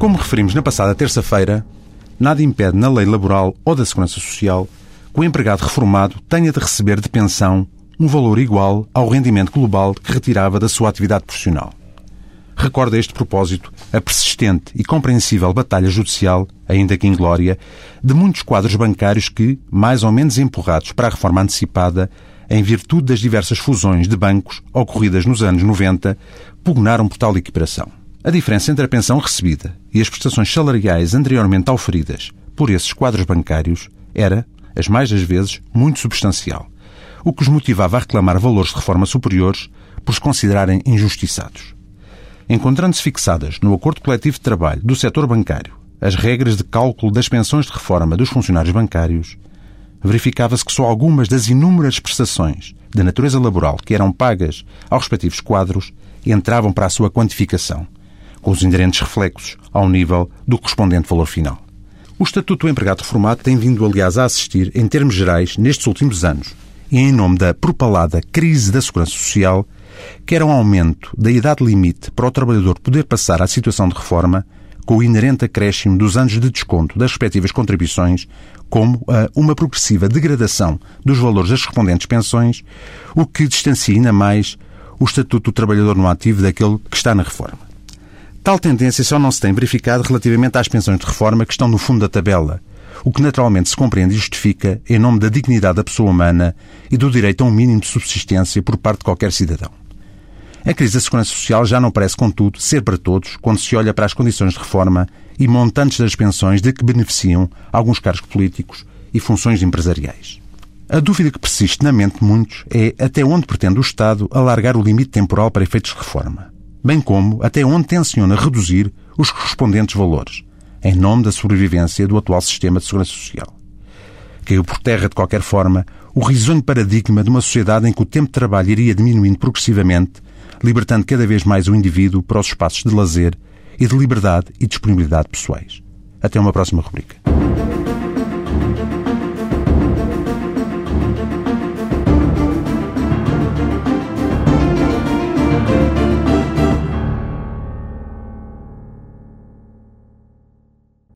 Como referimos na passada terça-feira, nada impede na lei laboral ou da segurança social que o empregado reformado tenha de receber de pensão um valor igual ao rendimento global que retirava da sua atividade profissional. Recorda a este propósito a persistente e compreensível batalha judicial, ainda que inglória, de muitos quadros bancários que, mais ou menos empurrados para a reforma antecipada, em virtude das diversas fusões de bancos ocorridas nos anos 90, pugnaram por tal equiparação. A diferença entre a pensão recebida e as prestações salariais anteriormente auferidas por esses quadros bancários era, as mais das vezes, muito substancial o que os motivava a reclamar valores de reforma superiores por se considerarem injustiçados. Encontrando-se fixadas no acordo coletivo de trabalho do setor bancário as regras de cálculo das pensões de reforma dos funcionários bancários, verificava-se que só algumas das inúmeras prestações de natureza laboral que eram pagas aos respectivos quadros entravam para a sua quantificação, com os inerentes reflexos ao nível do correspondente valor final. O Estatuto do Empregado Reformado tem vindo, aliás, a assistir, em termos gerais, nestes últimos anos, e em nome da propalada crise da segurança social, quer um aumento da idade limite para o trabalhador poder passar à situação de reforma, com o inerente acréscimo dos anos de desconto das respectivas contribuições, como a uma progressiva degradação dos valores das correspondentes pensões, o que distancia ainda mais o Estatuto do Trabalhador no Ativo daquele que está na reforma. Tal tendência só não se tem verificado relativamente às pensões de reforma que estão no fundo da tabela, o que naturalmente se compreende e justifica em nome da dignidade da pessoa humana e do direito a um mínimo de subsistência por parte de qualquer cidadão. A crise da segurança social já não parece, contudo, ser para todos quando se olha para as condições de reforma e montantes das pensões de que beneficiam alguns cargos políticos e funções empresariais. A dúvida que persiste na mente de muitos é até onde pretende o Estado alargar o limite temporal para efeitos de reforma, bem como até onde tenciona reduzir os correspondentes valores, em nome da sobrevivência do atual sistema de segurança social. Caiu por terra, de qualquer forma, o risonho paradigma de uma sociedade em que o tempo de trabalho iria diminuindo progressivamente, libertando cada vez mais o indivíduo para os espaços de lazer e de liberdade e disponibilidade pessoais. Até uma próxima rubrica.